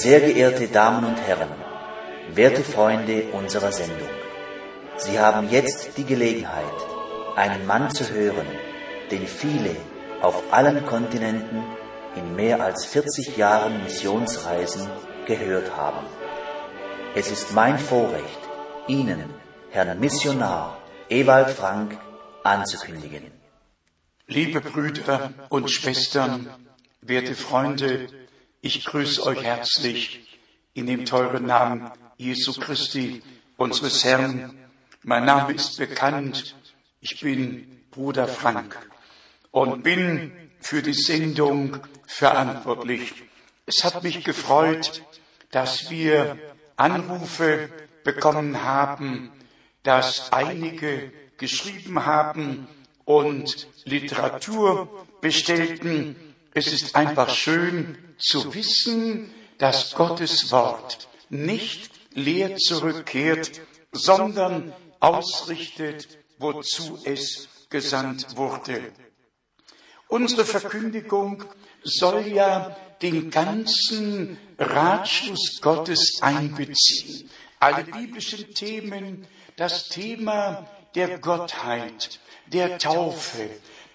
Sehr geehrte Damen und Herren, werte Freunde unserer Sendung, Sie haben jetzt die Gelegenheit, einen Mann zu hören, den viele auf allen Kontinenten in mehr als 40 Jahren Missionsreisen gehört haben. Es ist mein Vorrecht, Ihnen, Herrn Missionar Ewald Frank, anzukündigen. Liebe Brüder und Schwestern, werte Freunde, ich grüße euch herzlich in dem teuren Namen Jesu Christi, unseres Herrn. Mein Name ist bekannt. Ich bin Bruder Frank und bin für die Sendung verantwortlich. Es hat mich gefreut, dass wir Anrufe bekommen haben, dass einige geschrieben haben und Literatur bestellten. Es ist einfach schön zu wissen, dass Gottes Wort nicht leer zurückkehrt, sondern ausrichtet, wozu es gesandt wurde. Unsere Verkündigung soll ja den ganzen Ratschluss Gottes einbeziehen. Alle biblischen Themen, das Thema der Gottheit, der Taufe,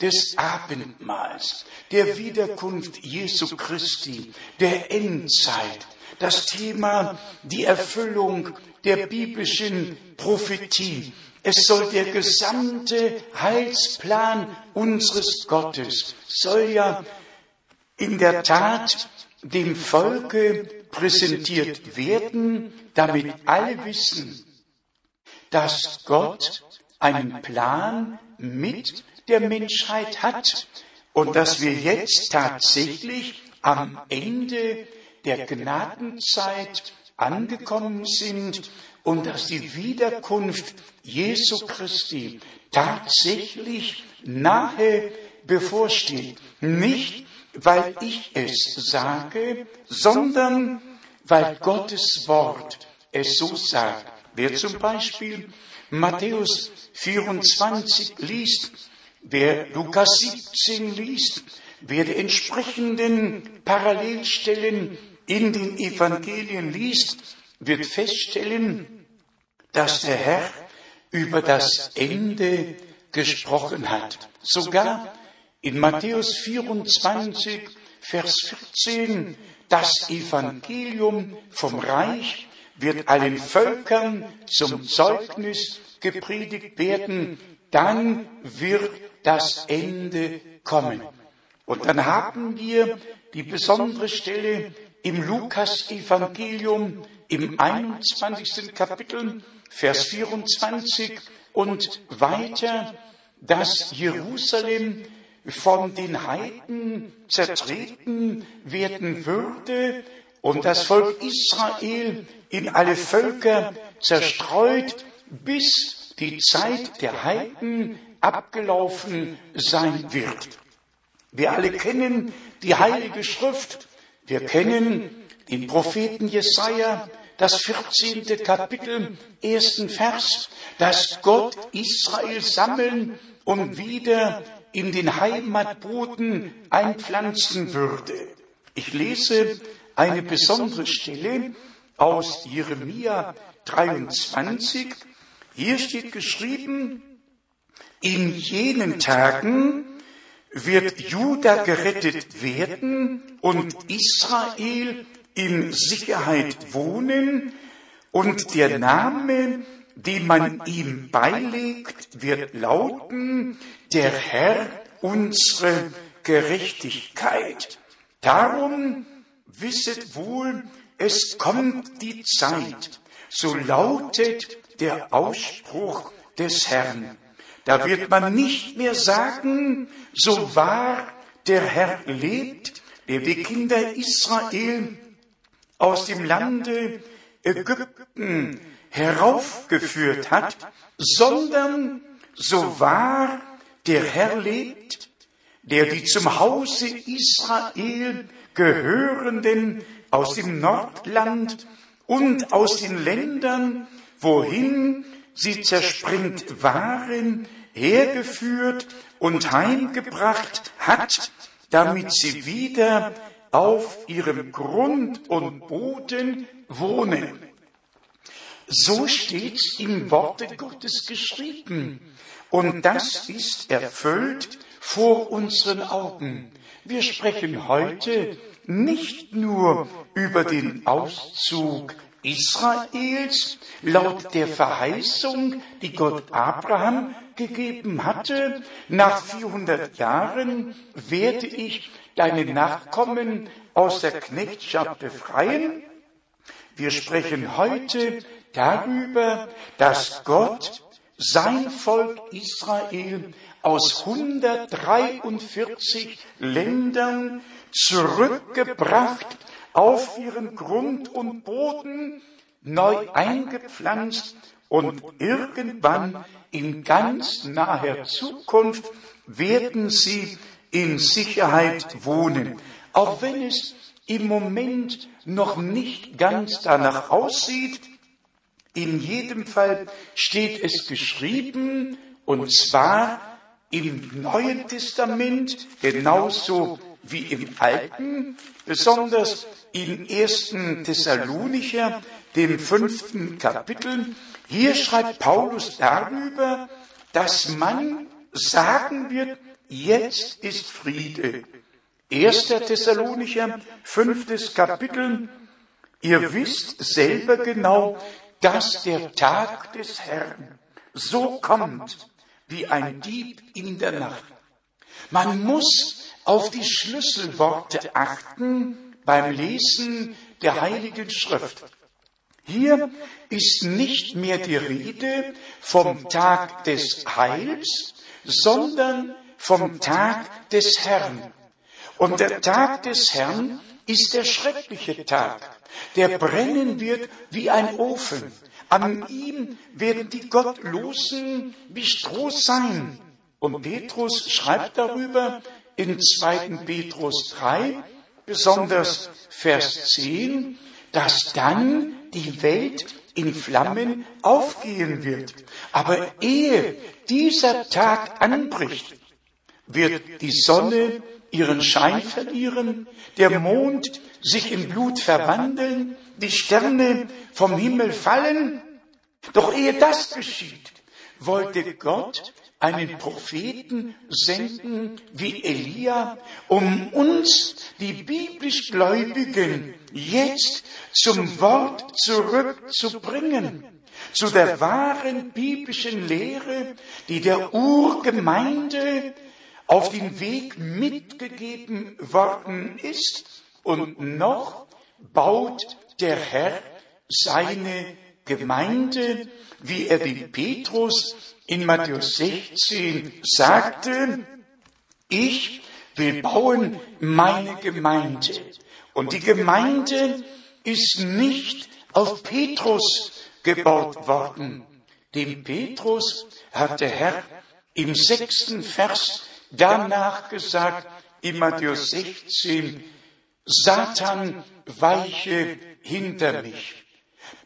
des Abendmahls, der Wiederkunft Jesu Christi, der Endzeit, das Thema die Erfüllung der biblischen Prophetie. Es soll der gesamte Heilsplan unseres Gottes, soll ja in der Tat dem Volke präsentiert werden, damit alle wissen, dass Gott einen Plan mit der Menschheit hat und dass wir jetzt tatsächlich am Ende der Gnadenzeit angekommen sind und dass die Wiederkunft Jesu Christi tatsächlich nahe bevorsteht. Nicht, weil ich es sage, sondern weil Gottes Wort es so sagt. Wer zum Beispiel Matthäus 24 liest, wer Lukas 17 liest, wer die entsprechenden Parallelstellen in den Evangelien liest, wird feststellen, dass der Herr über das Ende gesprochen hat. Sogar in Matthäus 24, Vers 14, das Evangelium vom Reich wird allen Völkern zum Zeugnis gepredigt werden, dann wird das Ende kommen. Und dann haben wir die besondere Stelle im Lukas-Evangelium im 21. Kapitel, Vers 24 und weiter, dass Jerusalem von den Heiden zertreten werden würde und das Volk Israel in alle Völker zerstreut, bis die Zeit der Heiden abgelaufen sein wird. Wir alle kennen die Heilige Schrift. Wir kennen den Propheten Jesaja, das 14. Kapitel, ersten Vers, dass Gott Israel sammeln und wieder in den Heimatboden einpflanzen würde. Ich lese eine besondere Stelle aus Jeremia 23. Hier steht geschrieben, in jenen Tagen wird Juda gerettet werden und Israel in Sicherheit wohnen und der Name, den man ihm beilegt, wird lauten, der Herr unsere Gerechtigkeit. Darum wisset wohl, es kommt die Zeit, so lautet der Ausspruch des Herrn. Da wird man nicht mehr sagen, so wahr der Herr lebt, der die Kinder Israel aus dem Lande Ägypten heraufgeführt hat, sondern so wahr der Herr lebt, der die zum Hause Israel gehörenden aus dem Nordland und aus den Ländern, wohin sie zerspringt waren, hergeführt und heimgebracht hat, damit sie wieder auf ihrem Grund und Boden wohnen. So steht's im Worte Gottes geschrieben. Und das ist erfüllt vor unseren Augen. Wir sprechen heute nicht nur über den Auszug Israels laut der Verheißung, die Gott Abraham gegeben hatte, nach 400 Jahren werde ich deine Nachkommen aus der Knechtschaft befreien. Wir sprechen heute darüber, dass Gott sein Volk Israel aus 143 Ländern zurückgebracht auf ihren Grund und Boden, neu eingepflanzt und irgendwann in ganz naher Zukunft werden sie in Sicherheit wohnen. Auch wenn es im Moment noch nicht ganz danach aussieht, in jedem Fall steht es geschrieben, und zwar im Neuen Testament genauso wie im Alten, besonders in 1. Thessalonicher, dem fünften Kapitel. Hier schreibt Paulus darüber, dass man sagen wird, jetzt ist Friede. 1. Thessalonicher, fünftes Kapitel. Ihr wisst selber genau, dass der Tag des Herrn so kommt wie ein Dieb in der Nacht. Man muss auf die Schlüsselworte achten beim Lesen der Heiligen Schrift. Hier ist nicht mehr die Rede vom Tag des Heils, sondern vom Tag des Herrn. Und der Tag des Herrn ist der schreckliche Tag, der brennen wird wie ein Ofen. An ihm werden die Gottlosen wie Stroh sein. Und Petrus schreibt darüber in 2. Petrus 3, besonders Vers 10, dass dann die Welt in Flammen aufgehen wird. Aber ehe dieser Tag anbricht, wird die Sonne ihren Schein verlieren, der Mond sich in Blut verwandeln, die Sterne vom Himmel fallen. Doch ehe das geschieht, wollte Gott einen Propheten senden wie Elia, um uns, die biblisch Gläubigen, jetzt zum Wort zurückzubringen, zu der wahren biblischen Lehre, die der Urgemeinde auf den Weg mitgegeben worden ist und noch baut der Herr seine Gemeinde, wie er dem Petrus in Matthäus 16 sagte, ich will bauen meine Gemeinde. Und die Gemeinde ist nicht auf Petrus gebaut worden. Dem Petrus hat der Herr im sechsten Vers danach gesagt, in Matthäus 16, Satan weiche hinter mich.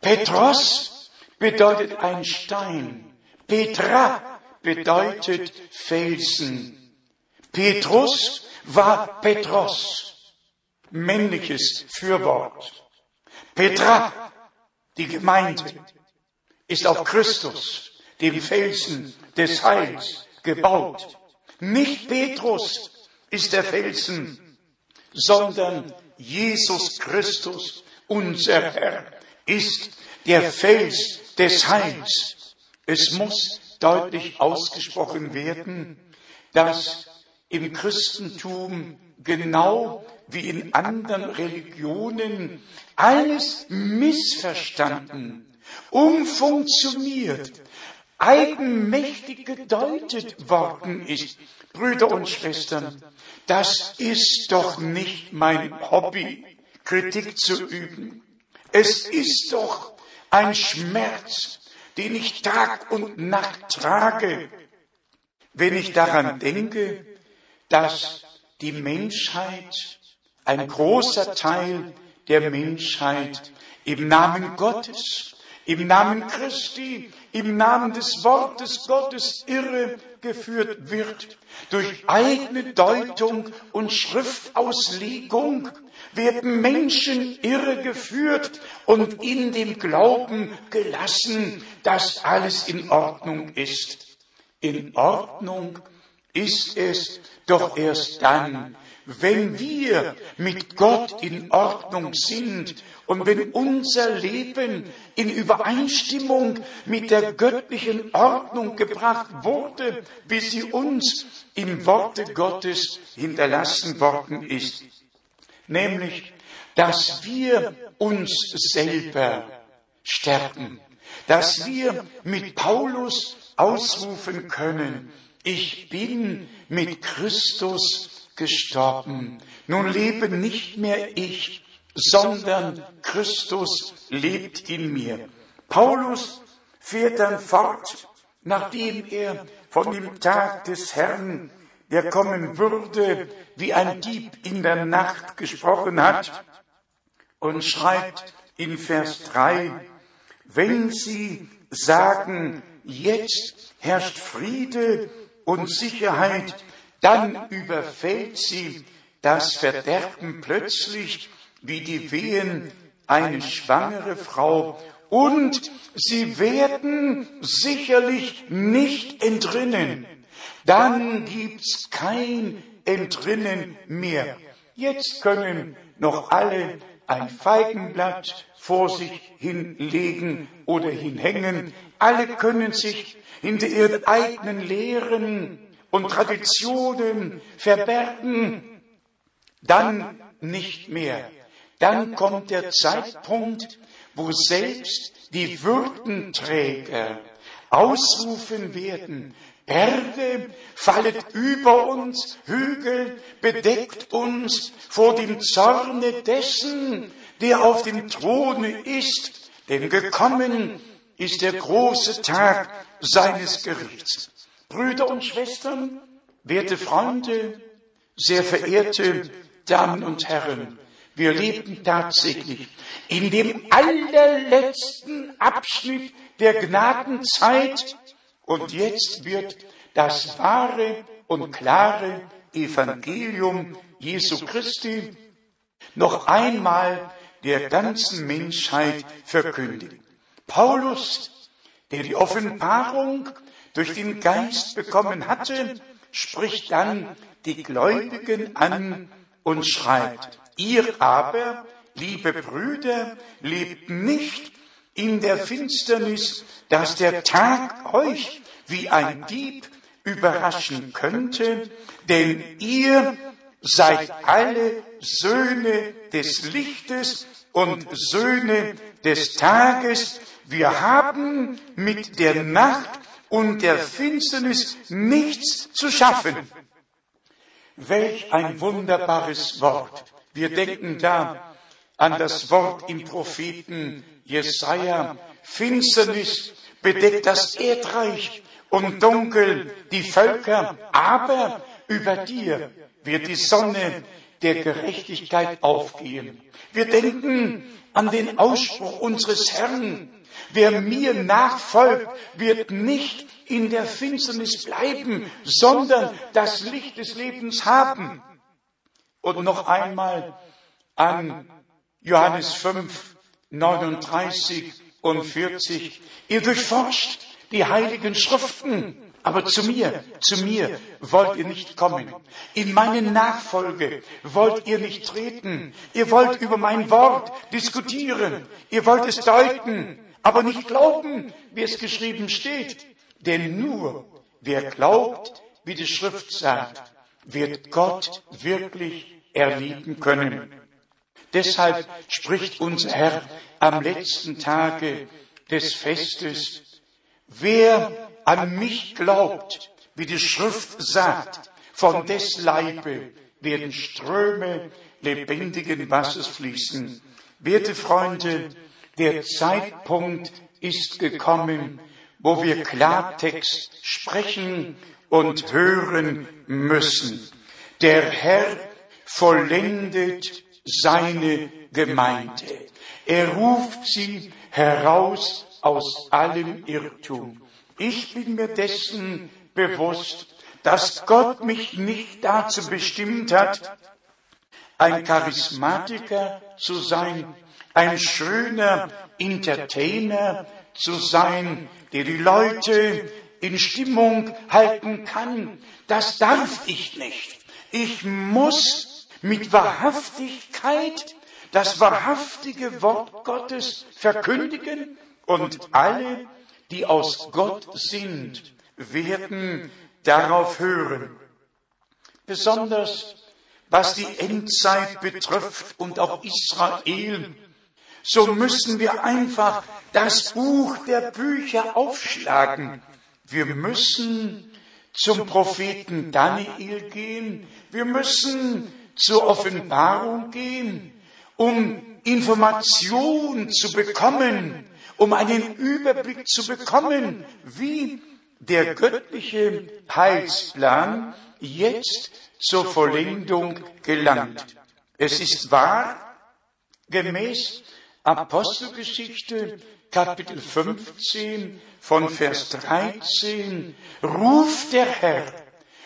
Petros bedeutet ein Stein. Petra bedeutet Felsen. Petrus war Petros, männliches Fürwort. Petra, die Gemeinde, ist auf Christus, dem Felsen des Heils, gebaut. Nicht Petrus ist der Felsen, sondern Jesus Christus, unser Herr, ist der Fels des Heils. Es muss deutlich ausgesprochen werden, dass im Christentum genau wie in anderen Religionen alles missverstanden, umfunktioniert, eigenmächtig gedeutet worden ist. Brüder und Schwestern, das ist doch nicht mein Hobby, Kritik zu üben. Es ist doch ein Schmerz, den ich Tag und Nacht trage, wenn ich daran denke, dass die Menschheit, ein großer Teil der Menschheit im Namen Gottes, im Namen Christi, im Namen des Wortes Gottes irre irregeführt wird. Durch eigene Deutung und Schriftauslegung werden Menschen irregeführt und in dem Glauben gelassen, dass alles in Ordnung ist. In Ordnung ist es doch erst dann, wenn wir mit Gott in Ordnung sind und wenn unser Leben in Übereinstimmung mit der göttlichen Ordnung gebracht wurde, wie sie uns im Worte Gottes hinterlassen worden ist, nämlich, dass wir uns selber stärken, dass wir mit Paulus ausrufen können, ich bin mit Christus gestorben. Nun lebe nicht mehr ich, sondern Christus lebt in mir. Paulus fährt dann fort, nachdem er von dem Tag des Herrn, der kommen würde, wie ein Dieb in der Nacht gesprochen hat, und schreibt in Vers 3, wenn sie sagen, jetzt herrscht Friede und Sicherheit, dann überfällt sie das Verderben plötzlich wie die Wehen eine schwangere Frau und sie werden sicherlich nicht entrinnen. Dann gibt's kein Entrinnen mehr. Jetzt können noch alle ein Feigenblatt vor sich hinlegen oder hinhängen. Alle können sich hinter ihren eigenen Lehren und Traditionen verbergen. Dann nicht mehr. Dann kommt der Zeitpunkt, wo selbst die Würdenträger ausrufen werden, Berge fallet über uns, Hügel bedeckt uns vor dem Zorne dessen, der auf dem Throne ist, denn gekommen ist der große Tag seines Gerichts. Brüder und Schwestern, werte Freunde, sehr verehrte Damen und Herren, wir leben tatsächlich in dem allerletzten Abschnitt der Gnadenzeit und jetzt wird das wahre und klare Evangelium Jesu Christi noch einmal der ganzen Menschheit verkündigt. Paulus, der die Offenbarung durch den Geist bekommen hatte, spricht dann die Gläubigen an und schreibt, Ihr aber, liebe Brüder, lebt nicht in der Finsternis, dass der Tag euch wie ein Dieb überraschen könnte, denn ihr seid alle Söhne des Lichtes und Söhne des Tages. Wir haben mit der Nacht und der Finsternis nichts zu schaffen. Welch ein wunderbares Wort. Wir denken da an das Wort im Propheten Jesaja. Finsternis bedeckt das Erdreich und dunkel die Völker, aber über dir wird die Sonne der Gerechtigkeit aufgehen. Wir denken an den Ausspruch unseres Herrn, wer mir nachfolgt, wird nicht in der Finsternis bleiben, sondern das Licht des Lebens haben. Und noch einmal an Johannes 5, 39 und 40. Ihr durchforscht die heiligen Schriften, aber zu mir, zu mir wollt ihr nicht kommen. In meine Nachfolge wollt ihr nicht treten. Ihr wollt über mein Wort diskutieren. Ihr wollt es deuten, aber nicht glauben, wie es geschrieben steht. Denn nur wer glaubt, wie die Schrift sagt, wird Gott wirklich erleben können. Deshalb spricht unser Herr am letzten Tage des Festes, wer an mich glaubt, wie die Schrift sagt, von des Leibe werden Ströme lebendigen Wassers fließen. Werte Freunde, der Zeitpunkt ist gekommen, wo wir Klartext sprechen und hören müssen. Der Herr vollendet seine Gemeinde. Er ruft sie heraus aus allem Irrtum. Ich bin mir dessen bewusst, dass Gott mich nicht dazu bestimmt hat, ein Charismatiker zu sein, ein schöner Entertainer zu sein, der die Leute in Stimmung halten kann. Das darf ich nicht. Ich muss mit Wahrhaftigkeit das wahrhaftige Wort Gottes verkündigen und alle, die aus Gott sind, werden darauf hören. Besonders was die Endzeit betrifft und auch Israel, so müssen wir einfach das Buch der Bücher aufschlagen. Wir müssen zum Propheten Daniel gehen. Wir müssen zur Offenbarung gehen, um Information zu bekommen, um einen Überblick zu bekommen, wie der göttliche Heilsplan jetzt zur Vollendung gelangt. Es ist wahr, gemäß Apostelgeschichte Kapitel 15 von Vers 13 ruft der Herr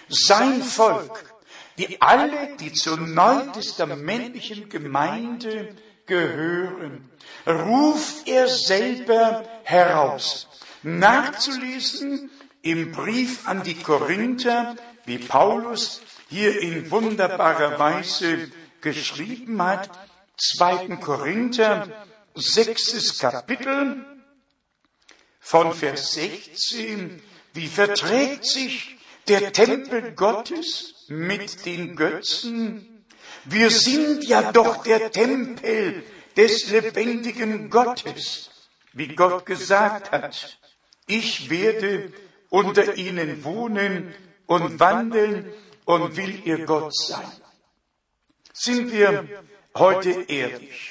sein Volk, die alle, die zur neutestamentlichen Gemeinde gehören, ruft er selber heraus. Nachzulesen im Brief an die Korinther, wie Paulus hier in wunderbarer Weise geschrieben hat, 2. Korinther, sechstes Kapitel, von Vers 16, wie verträgt sich der Tempel Gottes mit den Götzen? Wir sind ja doch der Tempel des lebendigen Gottes, wie Gott gesagt hat. Ich werde unter ihnen wohnen und wandeln und will ihr Gott sein. Sind wir heute ehrlich?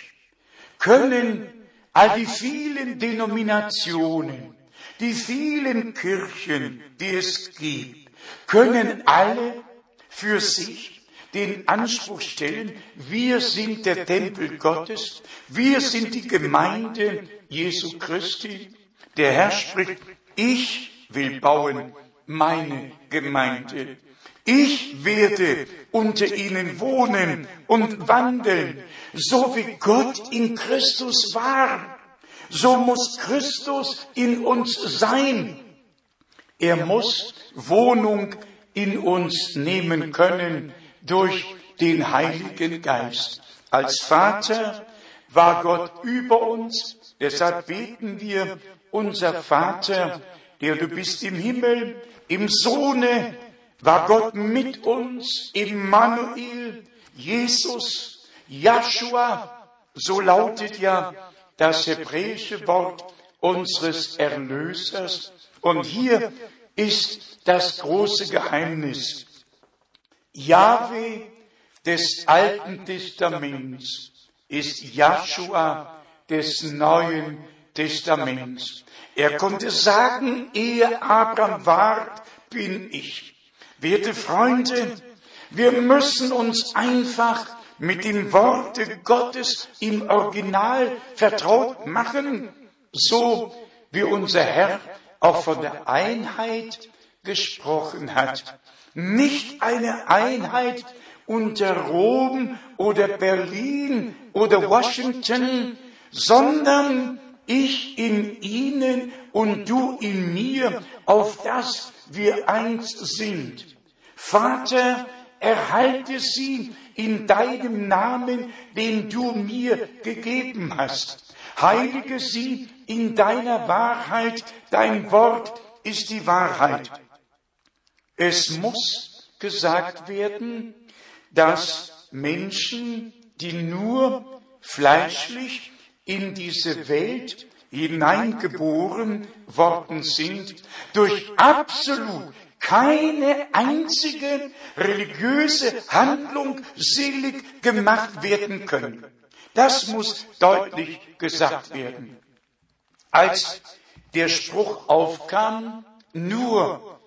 Können all die vielen Denominationen, die vielen Kirchen, die es gibt, können alle für sich den Anspruch stellen, wir sind der Tempel Gottes, wir sind die Gemeinde Jesu Christi. Der Herr spricht, ich will bauen meine Gemeinde. Ich werde unter ihnen wohnen und wandeln, so wie Gott in Christus war. So muss Christus in uns sein. Er muss Wohnung in uns nehmen können durch den Heiligen Geist. Als Vater war Gott über uns, deshalb beten wir, unser Vater, der du bist im Himmel, im Sohne war Gott mit uns, Immanuel, Jesus, Joshua, so lautet ja das hebräische Wort unseres Erlösers. Und hier ist das große Geheimnis. Jahwe des Alten Testaments ist Joshua des Neuen Testaments. Er konnte sagen, ehe Abraham ward, bin ich. Werte Freunde, wir müssen uns einfach mit den Worten Gottes im Original vertraut machen, so wie unser Herr auch von der Einheit gesprochen hat. Nicht eine Einheit unter Rom oder Berlin oder Washington, sondern ich in ihnen und du in mir, auf das wir eins sind. Vater, erhalte sie in deinem Namen, den du mir gegeben hast. Heilige sie in deiner Wahrheit, dein Wort ist die Wahrheit. Es muss gesagt werden, dass Menschen, die nur fleischlich in diese Welt hineingeboren worden sind, durch absolut keine einzige religiöse Handlung selig gemacht werden können. Das muss deutlich gesagt werden. Als der Spruch aufkam, nur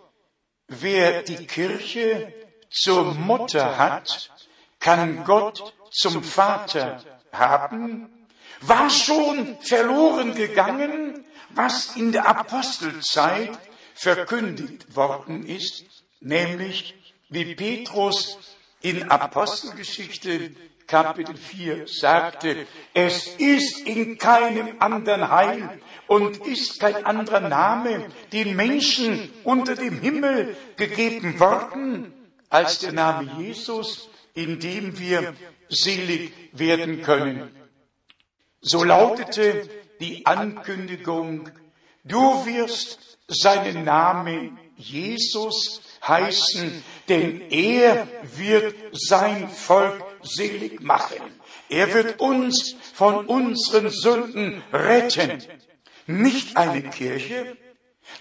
wer die Kirche zur Mutter hat, kann Gott zum Vater haben, war schon verloren gegangen, was in der Apostelzeit verkündigt worden ist, nämlich wie Petrus in Apostelgeschichte Kapitel 4 sagte, es ist in keinem anderen Heil und ist kein anderer Name den Menschen unter dem Himmel gegeben worden, als der Name Jesus, in dem wir selig werden können. So lautete die Ankündigung, du wirst seinen Namen Jesus heißen, denn er wird sein Volk selig machen. Er wird uns von unseren Sünden retten. Nicht eine Kirche,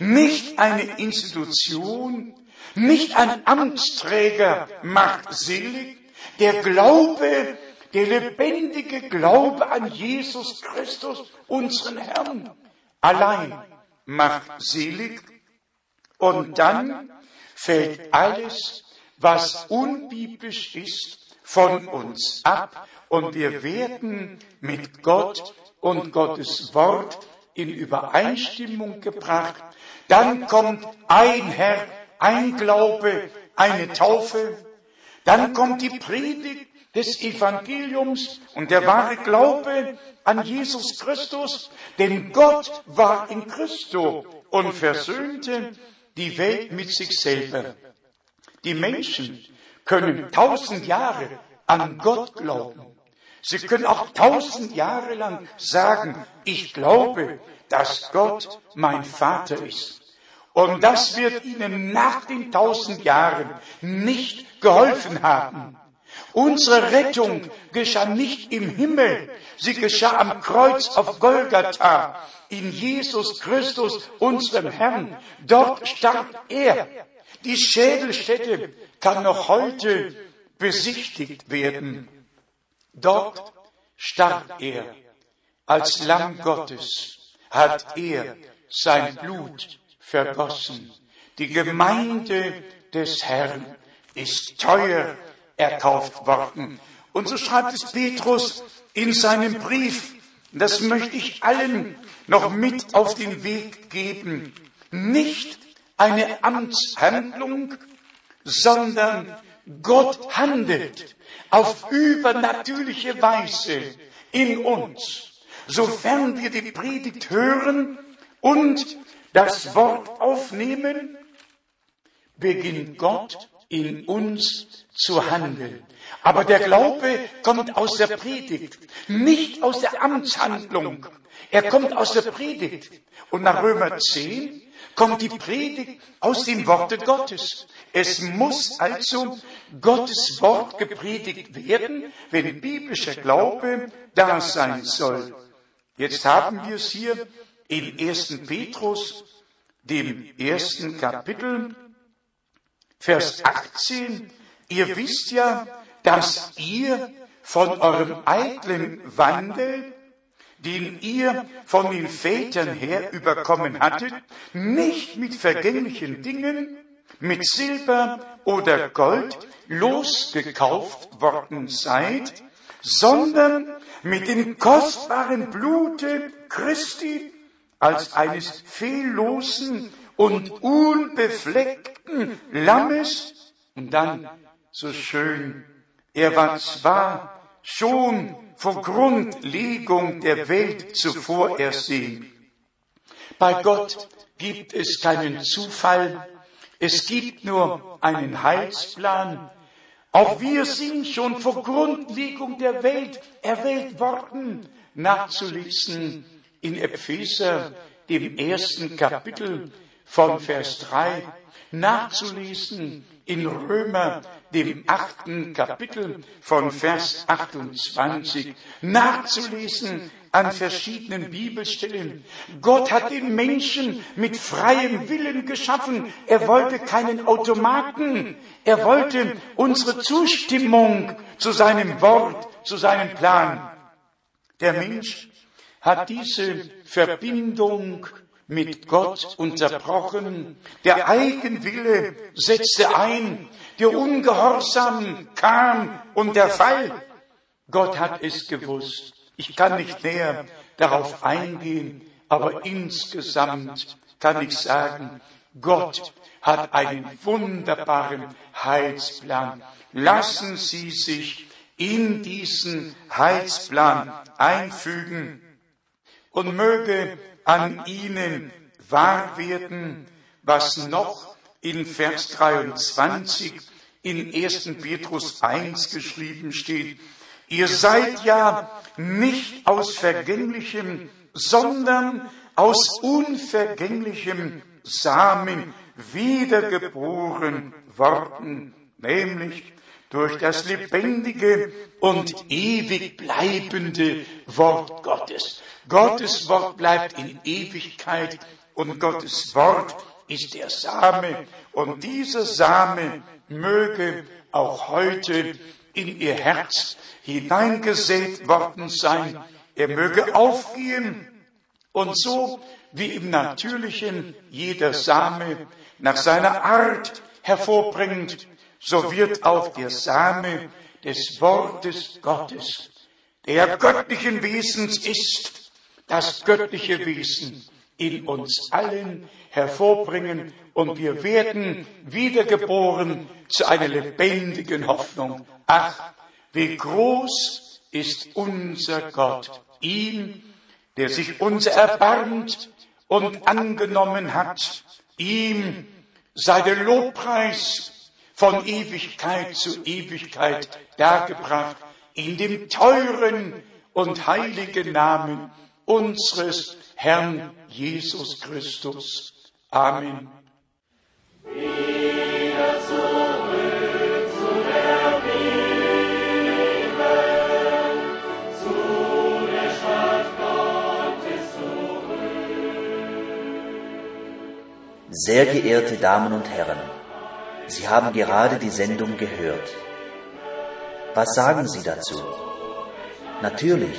nicht eine Institution, nicht ein Amtsträger macht selig. Der Glaube, der lebendige Glaube an Jesus Christus, unseren Herrn, allein macht selig. Und dann fällt alles, was unbiblisch ist, von uns ab und wir werden mit Gott und Gottes Wort in Übereinstimmung gebracht. Dann kommt ein Herr, ein Glaube, eine Taufe. Dann kommt die Predigt des Evangeliums und der wahre Glaube an Jesus Christus, denn Gott war in Christo und versöhnte die Welt mit sich selber. Die Menschen können tausend Jahre an Gott glauben. Sie können auch tausend Jahre lang sagen, ich glaube, dass Gott mein Vater ist. Und das wird ihnen nach den tausend Jahren nicht geholfen haben. Unsere Rettung geschah nicht im Himmel, sie geschah am Kreuz auf Golgatha, in Jesus Christus, unserem Herrn. Dort starb er. Die Schädelstätte kann noch heute besichtigt werden. Dort starb er. Als Lamm Gottes hat er sein Blut vergossen. Die Gemeinde des Herrn ist teuer erkauft worden. Und so schreibt es Petrus in seinem Brief, das möchte ich allen noch mit auf den Weg geben, nicht eine Amtshandlung, sondern Gott handelt auf übernatürliche Weise in uns. Sofern wir die Predigt hören und das Wort aufnehmen, beginnt Gott in uns zu handeln. Aber der Glaube kommt aus der Predigt, nicht aus der Amtshandlung. Er kommt aus der Predigt. Und nach Römer 10 kommt die Predigt aus dem Worte Gottes. Es muss also Gottes Wort gepredigt werden, wenn biblischer Glaube da sein soll. Jetzt haben wir es hier in 1. Petrus, dem ersten Kapitel, Vers 18. Ihr wisst ja, dass ihr von eurem eitlen Wandel den ihr von den Vätern her überkommen hattet, nicht mit vergänglichen Dingen, mit Silber oder Gold losgekauft worden seid, sondern mit dem kostbaren Blute Christi als eines fehllosen und unbefleckten Lammes. Und dann so schön, er war zwar schon vor Grundlegung der Welt zuvor ersehen. Bei Gott gibt es keinen Zufall, es gibt nur einen Heilsplan. Auch wir sind schon vor Grundlegung der Welt erwählt worden, nachzulesen in Epheser, dem ersten Kapitel von Vers 3, nachzulesen in Römer, dem achten Kapitel von Vers 28 nachzulesen an verschiedenen Bibelstellen. Gott hat den Menschen mit freiem Willen geschaffen. Er wollte keinen Automaten. Er wollte unsere Zustimmung zu seinem Wort, zu seinem Plan. Der Mensch hat diese Verbindung mit Gott unterbrochen. Der Eigenwille setzte ein. Der Ungehorsam kam und der Fall. Gott hat es gewusst. Ich kann nicht näher darauf eingehen, aber insgesamt kann ich sagen, Gott hat einen wunderbaren Heilsplan. Lassen Sie sich in diesen Heilsplan einfügen und möge an Ihnen wahr werden, was noch in Vers 23 in 1. Petrus 1 geschrieben steht. Ihr seid ja nicht aus vergänglichem, sondern aus unvergänglichem Samen wiedergeboren worden, nämlich durch das lebendige und ewig bleibende Wort Gottes. Gottes Wort bleibt in Ewigkeit und Gottes Wort ist der Same und dieser Same möge auch heute in ihr Herz hineingesät worden sein. Er möge aufgehen und so wie im Natürlichen jeder Same nach seiner Art hervorbringt, so wird auch der Same des Wortes Gottes, der göttlichen Wesens ist, das göttliche Wesen in uns allen hervorbringen und wir werden wiedergeboren zu einer lebendigen Hoffnung. Ach, wie groß ist unser Gott, ihm, der sich uns erbarmt und angenommen hat, ihm sei der Lobpreis von Ewigkeit zu Ewigkeit dargebracht in dem teuren und heiligen Namen unseres Herrn Jesus Christus. Amen. Sehr geehrte Damen und Herren, Sie haben gerade die Sendung gehört. Was sagen Sie dazu? Natürlich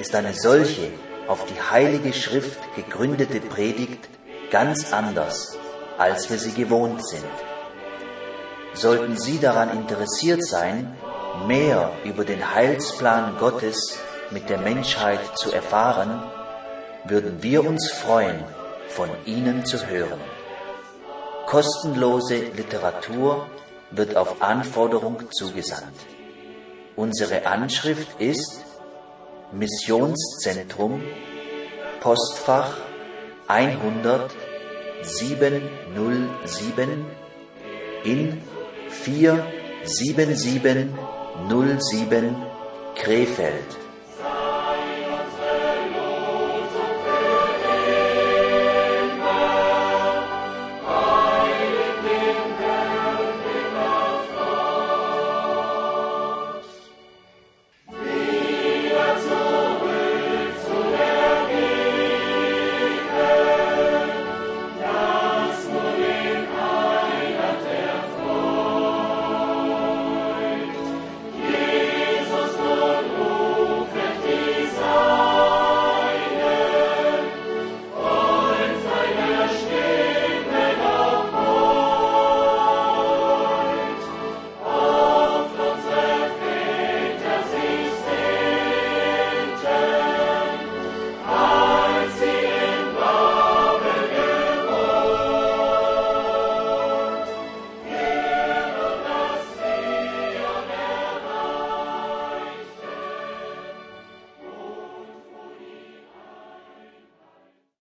ist eine solche auf die Heilige Schrift gegründete Predigt ganz anders, als wir sie gewohnt sind. Sollten Sie daran interessiert sein, mehr über den Heilsplan Gottes mit der Menschheit zu erfahren, würden wir uns freuen, von Ihnen zu hören. Kostenlose Literatur wird auf Anforderung zugesandt. Unsere Anschrift ist Missionszentrum Postfach 100 707 in 47707 Krefeld